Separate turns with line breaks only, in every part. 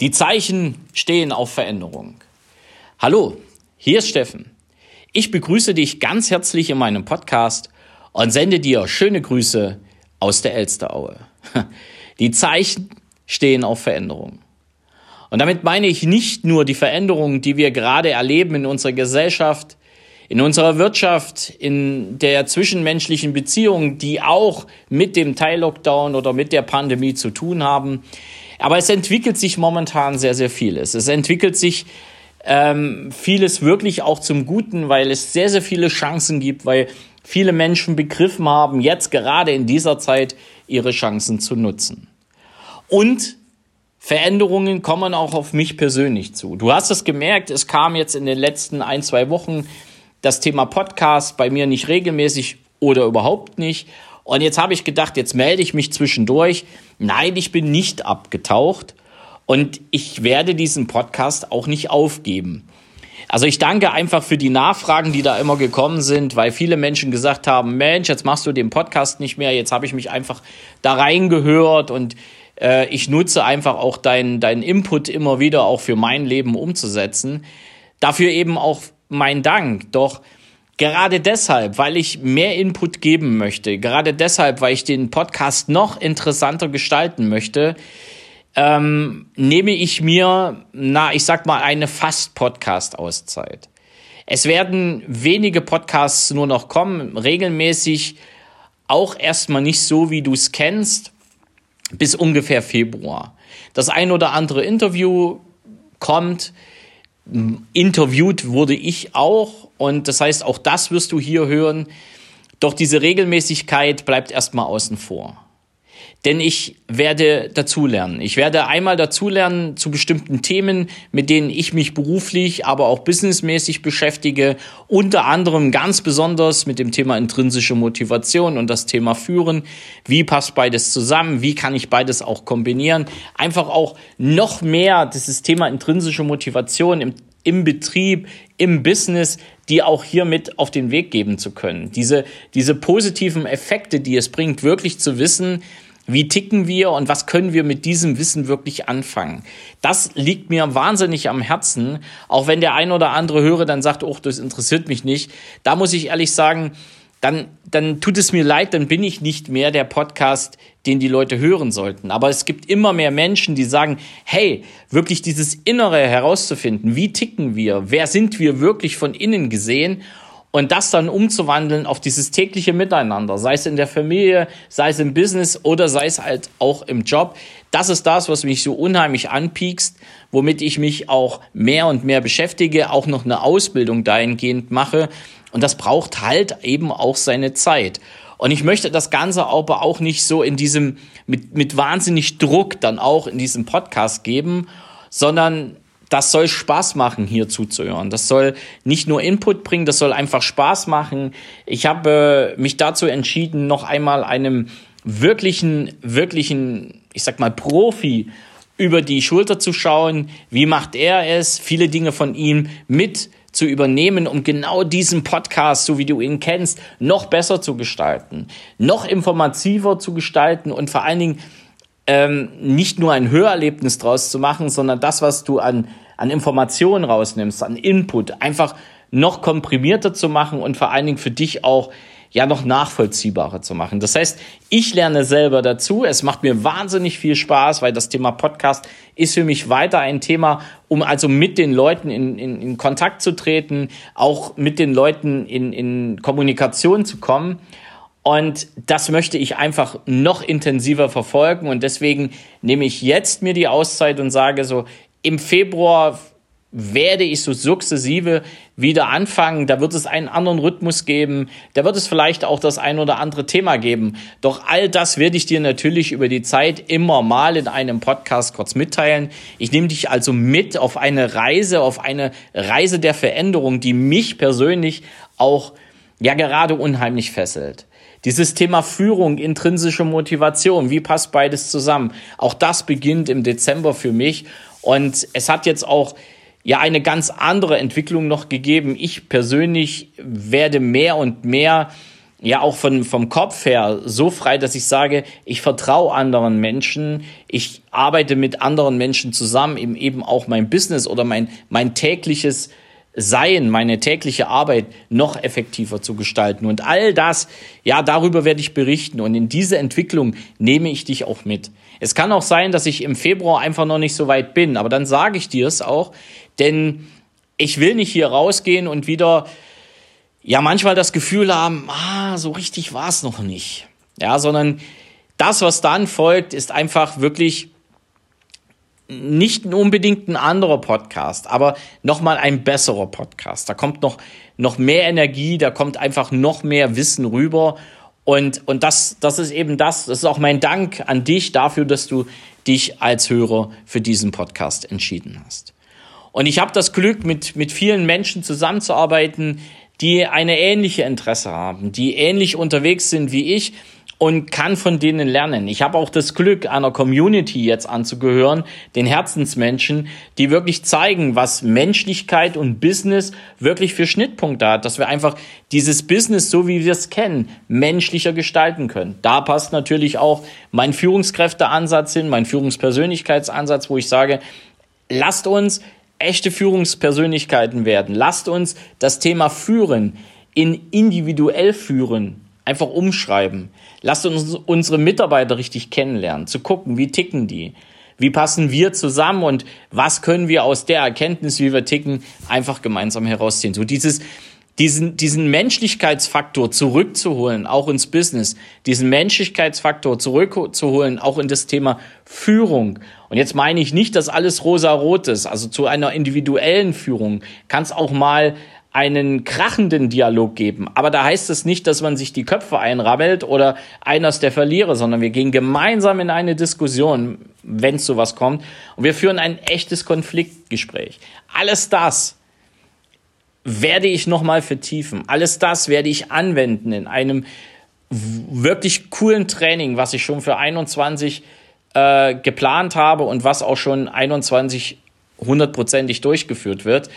Die Zeichen stehen auf Veränderung. Hallo, hier ist Steffen. Ich begrüße dich ganz herzlich in meinem Podcast und sende dir schöne Grüße aus der Elsteraue. Die Zeichen stehen auf Veränderung. Und damit meine ich nicht nur die Veränderungen, die wir gerade erleben in unserer Gesellschaft, in unserer Wirtschaft, in der zwischenmenschlichen Beziehung, die auch mit dem Teil-Lockdown oder mit der Pandemie zu tun haben, aber es entwickelt sich momentan sehr, sehr vieles. Es entwickelt sich ähm, vieles wirklich auch zum Guten, weil es sehr, sehr viele Chancen gibt, weil viele Menschen begriffen haben, jetzt gerade in dieser Zeit ihre Chancen zu nutzen. Und Veränderungen kommen auch auf mich persönlich zu. Du hast es gemerkt, es kam jetzt in den letzten ein, zwei Wochen das Thema Podcast bei mir nicht regelmäßig oder überhaupt nicht. Und jetzt habe ich gedacht, jetzt melde ich mich zwischendurch. Nein, ich bin nicht abgetaucht und ich werde diesen Podcast auch nicht aufgeben. Also ich danke einfach für die Nachfragen, die da immer gekommen sind, weil viele Menschen gesagt haben, Mensch, jetzt machst du den Podcast nicht mehr, jetzt habe ich mich einfach da reingehört und äh, ich nutze einfach auch deinen dein Input immer wieder auch für mein Leben umzusetzen. Dafür eben auch mein Dank. Doch Gerade deshalb, weil ich mehr Input geben möchte, gerade deshalb, weil ich den Podcast noch interessanter gestalten möchte, ähm, nehme ich mir, na, ich sag mal, eine Fast-Podcast-Auszeit. Es werden wenige Podcasts nur noch kommen, regelmäßig auch erstmal nicht so, wie du es kennst, bis ungefähr Februar. Das ein oder andere Interview kommt, interviewt wurde ich auch und das heißt, auch das wirst du hier hören. Doch diese Regelmäßigkeit bleibt erstmal außen vor. Denn ich werde dazulernen. Ich werde einmal dazulernen zu bestimmten Themen, mit denen ich mich beruflich, aber auch businessmäßig beschäftige. Unter anderem ganz besonders mit dem Thema intrinsische Motivation und das Thema Führen. Wie passt beides zusammen? Wie kann ich beides auch kombinieren? Einfach auch noch mehr dieses Thema intrinsische Motivation im, im Betrieb, im Business die auch hier mit auf den Weg geben zu können. Diese, diese positiven Effekte, die es bringt, wirklich zu wissen, wie ticken wir und was können wir mit diesem Wissen wirklich anfangen? Das liegt mir wahnsinnig am Herzen. Auch wenn der ein oder andere höre, dann sagt, oh, das interessiert mich nicht. Da muss ich ehrlich sagen, dann, dann tut es mir leid, dann bin ich nicht mehr der Podcast, den die Leute hören sollten. Aber es gibt immer mehr Menschen, die sagen, hey, wirklich dieses Innere herauszufinden, wie ticken wir, wer sind wir wirklich von innen gesehen und das dann umzuwandeln auf dieses tägliche Miteinander, sei es in der Familie, sei es im Business oder sei es halt auch im Job. Das ist das, was mich so unheimlich anpiekst, womit ich mich auch mehr und mehr beschäftige, auch noch eine Ausbildung dahingehend mache und das braucht halt eben auch seine Zeit. Und ich möchte das Ganze aber auch nicht so in diesem, mit, mit wahnsinnig Druck dann auch in diesem Podcast geben, sondern das soll Spaß machen, hier zuzuhören. Das soll nicht nur Input bringen, das soll einfach Spaß machen. Ich habe äh, mich dazu entschieden, noch einmal einem wirklichen, wirklichen, ich sag mal, Profi über die Schulter zu schauen. Wie macht er es? Viele Dinge von ihm mit zu übernehmen, um genau diesen Podcast, so wie du ihn kennst, noch besser zu gestalten, noch informativer zu gestalten und vor allen Dingen ähm, nicht nur ein Hörerlebnis draus zu machen, sondern das, was du an, an Informationen rausnimmst, an Input, einfach noch komprimierter zu machen und vor allen Dingen für dich auch ja noch nachvollziehbarer zu machen. Das heißt, ich lerne selber dazu. Es macht mir wahnsinnig viel Spaß, weil das Thema Podcast ist für mich weiter ein Thema, um also mit den Leuten in, in, in Kontakt zu treten, auch mit den Leuten in, in Kommunikation zu kommen. Und das möchte ich einfach noch intensiver verfolgen. Und deswegen nehme ich jetzt mir die Auszeit und sage so, im Februar werde ich so sukzessive wieder anfangen. Da wird es einen anderen Rhythmus geben. Da wird es vielleicht auch das ein oder andere Thema geben. Doch all das werde ich dir natürlich über die Zeit immer mal in einem Podcast kurz mitteilen. Ich nehme dich also mit auf eine Reise, auf eine Reise der Veränderung, die mich persönlich auch ja gerade unheimlich fesselt. Dieses Thema Führung, intrinsische Motivation, wie passt beides zusammen? Auch das beginnt im Dezember für mich. Und es hat jetzt auch ja eine ganz andere Entwicklung noch gegeben. Ich persönlich werde mehr und mehr ja auch von, vom Kopf her so frei, dass ich sage, ich vertraue anderen Menschen, ich arbeite mit anderen Menschen zusammen, eben, eben auch mein Business oder mein, mein tägliches Sein, meine tägliche Arbeit noch effektiver zu gestalten. Und all das, ja, darüber werde ich berichten. Und in diese Entwicklung nehme ich dich auch mit. Es kann auch sein, dass ich im Februar einfach noch nicht so weit bin, aber dann sage ich dir es auch, denn ich will nicht hier rausgehen und wieder ja manchmal das Gefühl haben, ah, so richtig war es noch nicht. Ja, sondern das, was dann folgt, ist einfach wirklich nicht unbedingt ein anderer Podcast, aber nochmal ein besserer Podcast. Da kommt noch, noch mehr Energie, da kommt einfach noch mehr Wissen rüber. Und, und das, das ist eben das, das ist auch mein Dank an dich dafür, dass du dich als Hörer für diesen Podcast entschieden hast. Und ich habe das Glück, mit, mit vielen Menschen zusammenzuarbeiten, die eine ähnliche Interesse haben, die ähnlich unterwegs sind wie ich und kann von denen lernen. Ich habe auch das Glück, einer Community jetzt anzugehören, den Herzensmenschen, die wirklich zeigen, was Menschlichkeit und Business wirklich für Schnittpunkte hat, dass wir einfach dieses Business, so wie wir es kennen, menschlicher gestalten können. Da passt natürlich auch mein Führungskräfteansatz hin, mein Führungspersönlichkeitsansatz, wo ich sage, lasst uns echte Führungspersönlichkeiten werden. Lasst uns das Thema Führen in individuell führen einfach umschreiben. Lasst uns unsere Mitarbeiter richtig kennenlernen, zu gucken, wie ticken die, wie passen wir zusammen und was können wir aus der Erkenntnis, wie wir ticken, einfach gemeinsam herausziehen. So dieses diesen, diesen Menschlichkeitsfaktor zurückzuholen, auch ins Business, diesen Menschlichkeitsfaktor zurückzuholen, auch in das Thema Führung. Und jetzt meine ich nicht, dass alles rosa-rot ist. Also zu einer individuellen Führung kann es auch mal einen krachenden Dialog geben. Aber da heißt es nicht, dass man sich die Köpfe einrabbelt oder einer ist der Verlierer, sondern wir gehen gemeinsam in eine Diskussion, wenn es sowas kommt. Und wir führen ein echtes Konfliktgespräch. Alles das werde ich nochmal vertiefen. Alles das werde ich anwenden in einem wirklich coolen Training, was ich schon für 21 äh, geplant habe und was auch schon 21 hundertprozentig durchgeführt wird.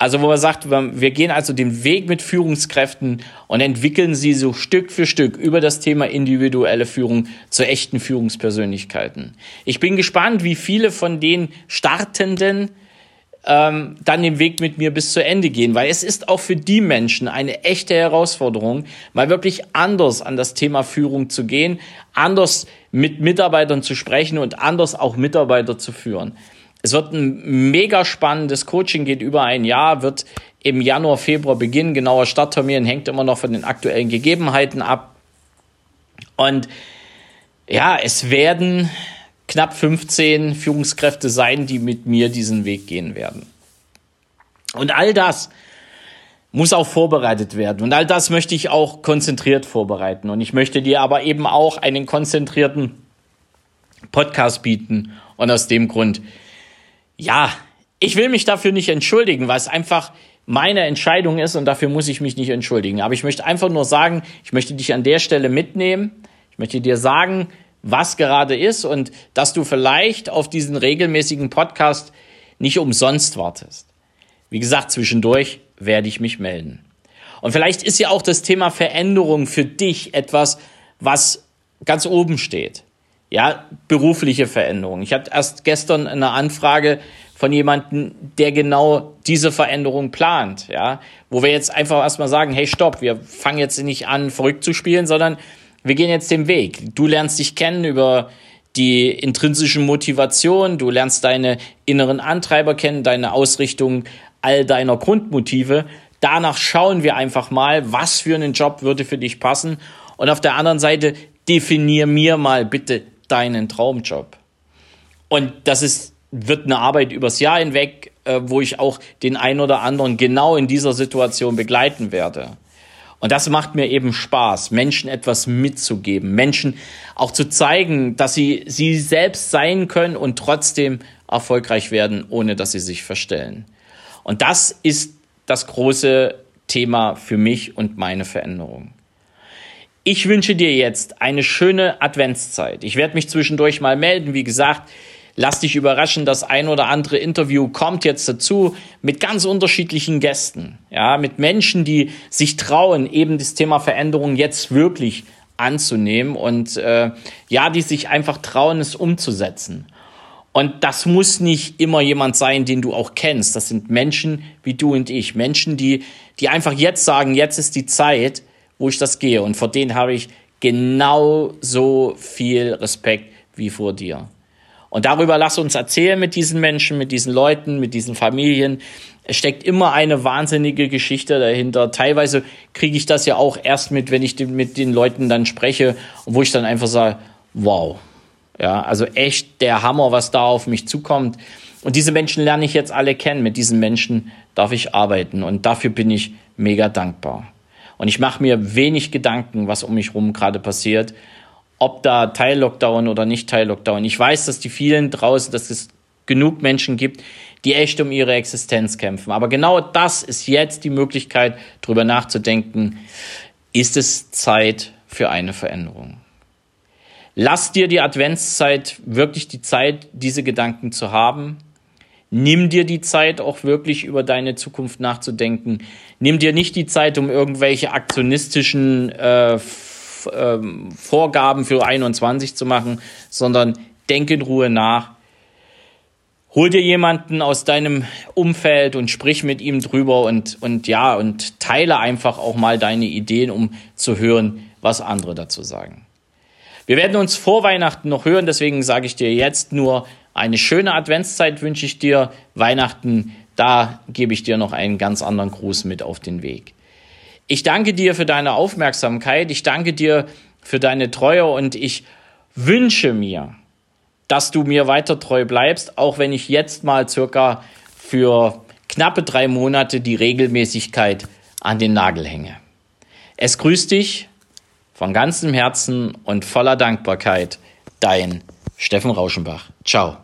Also wo man sagt, wir gehen also den Weg mit Führungskräften und entwickeln sie so Stück für Stück über das Thema individuelle Führung zu echten Führungspersönlichkeiten. Ich bin gespannt, wie viele von den Startenden ähm, dann den Weg mit mir bis zu Ende gehen, weil es ist auch für die Menschen eine echte Herausforderung, mal wirklich anders an das Thema Führung zu gehen, anders mit Mitarbeitern zu sprechen und anders auch Mitarbeiter zu führen. Es wird ein mega spannendes Coaching, geht über ein Jahr, wird im Januar, Februar beginnen. Genauer Starttermin hängt immer noch von den aktuellen Gegebenheiten ab. Und ja, es werden knapp 15 Führungskräfte sein, die mit mir diesen Weg gehen werden. Und all das muss auch vorbereitet werden. Und all das möchte ich auch konzentriert vorbereiten. Und ich möchte dir aber eben auch einen konzentrierten Podcast bieten. Und aus dem Grund, ja, ich will mich dafür nicht entschuldigen, weil es einfach meine Entscheidung ist und dafür muss ich mich nicht entschuldigen. Aber ich möchte einfach nur sagen, ich möchte dich an der Stelle mitnehmen. Ich möchte dir sagen, was gerade ist und dass du vielleicht auf diesen regelmäßigen Podcast nicht umsonst wartest. Wie gesagt, zwischendurch werde ich mich melden. Und vielleicht ist ja auch das Thema Veränderung für dich etwas, was ganz oben steht. Ja, berufliche Veränderung. Ich hatte erst gestern eine Anfrage von jemandem, der genau diese Veränderung plant, ja, wo wir jetzt einfach erstmal sagen, hey, stopp, wir fangen jetzt nicht an, verrückt zu spielen, sondern wir gehen jetzt den Weg. Du lernst dich kennen über die intrinsischen Motivation, du lernst deine inneren Antreiber kennen, deine Ausrichtung all deiner Grundmotive. Danach schauen wir einfach mal, was für einen Job würde für dich passen. Und auf der anderen Seite definier mir mal bitte deinen Traumjob. Und das ist, wird eine Arbeit übers Jahr hinweg, äh, wo ich auch den einen oder anderen genau in dieser Situation begleiten werde. Und das macht mir eben Spaß, Menschen etwas mitzugeben, Menschen auch zu zeigen, dass sie sie selbst sein können und trotzdem erfolgreich werden, ohne dass sie sich verstellen. Und das ist das große Thema für mich und meine Veränderung. Ich wünsche dir jetzt eine schöne Adventszeit. Ich werde mich zwischendurch mal melden. Wie gesagt, Lass dich überraschen, das ein oder andere Interview kommt jetzt dazu mit ganz unterschiedlichen Gästen, ja, mit Menschen, die sich trauen, eben das Thema Veränderung jetzt wirklich anzunehmen und äh, ja, die sich einfach trauen, es umzusetzen. Und das muss nicht immer jemand sein, den du auch kennst. Das sind Menschen wie du und ich. Menschen, die, die einfach jetzt sagen, jetzt ist die Zeit, wo ich das gehe. Und vor denen habe ich genauso viel Respekt wie vor dir. Und darüber lass uns erzählen mit diesen Menschen, mit diesen Leuten, mit diesen Familien. Es steckt immer eine wahnsinnige Geschichte dahinter. Teilweise kriege ich das ja auch erst mit, wenn ich mit den Leuten dann spreche, wo ich dann einfach sage, wow. Ja, also echt der Hammer, was da auf mich zukommt. Und diese Menschen lerne ich jetzt alle kennen. Mit diesen Menschen darf ich arbeiten. Und dafür bin ich mega dankbar. Und ich mache mir wenig Gedanken, was um mich herum gerade passiert, ob da Teil-Lockdown oder nicht Teil-Lockdown. Ich weiß, dass die vielen draußen, dass es genug Menschen gibt, die echt um ihre Existenz kämpfen. Aber genau das ist jetzt die Möglichkeit, darüber nachzudenken, ist es Zeit für eine Veränderung. Lass dir die Adventszeit wirklich die Zeit, diese Gedanken zu haben. Nimm dir die Zeit, auch wirklich über deine Zukunft nachzudenken. Nimm dir nicht die Zeit, um irgendwelche aktionistischen äh, ähm, Vorgaben für 21 zu machen, sondern denk in Ruhe nach. Hol dir jemanden aus deinem Umfeld und sprich mit ihm drüber und, und ja, und teile einfach auch mal deine Ideen, um zu hören, was andere dazu sagen. Wir werden uns vor Weihnachten noch hören, deswegen sage ich dir jetzt nur eine schöne Adventszeit wünsche ich dir. Weihnachten, da gebe ich dir noch einen ganz anderen Gruß mit auf den Weg. Ich danke dir für deine Aufmerksamkeit. Ich danke dir für deine Treue und ich wünsche mir, dass du mir weiter treu bleibst, auch wenn ich jetzt mal circa für knappe drei Monate die Regelmäßigkeit an den Nagel hänge. Es grüßt dich von ganzem Herzen und voller Dankbarkeit, dein Steffen Rauschenbach. Ciao.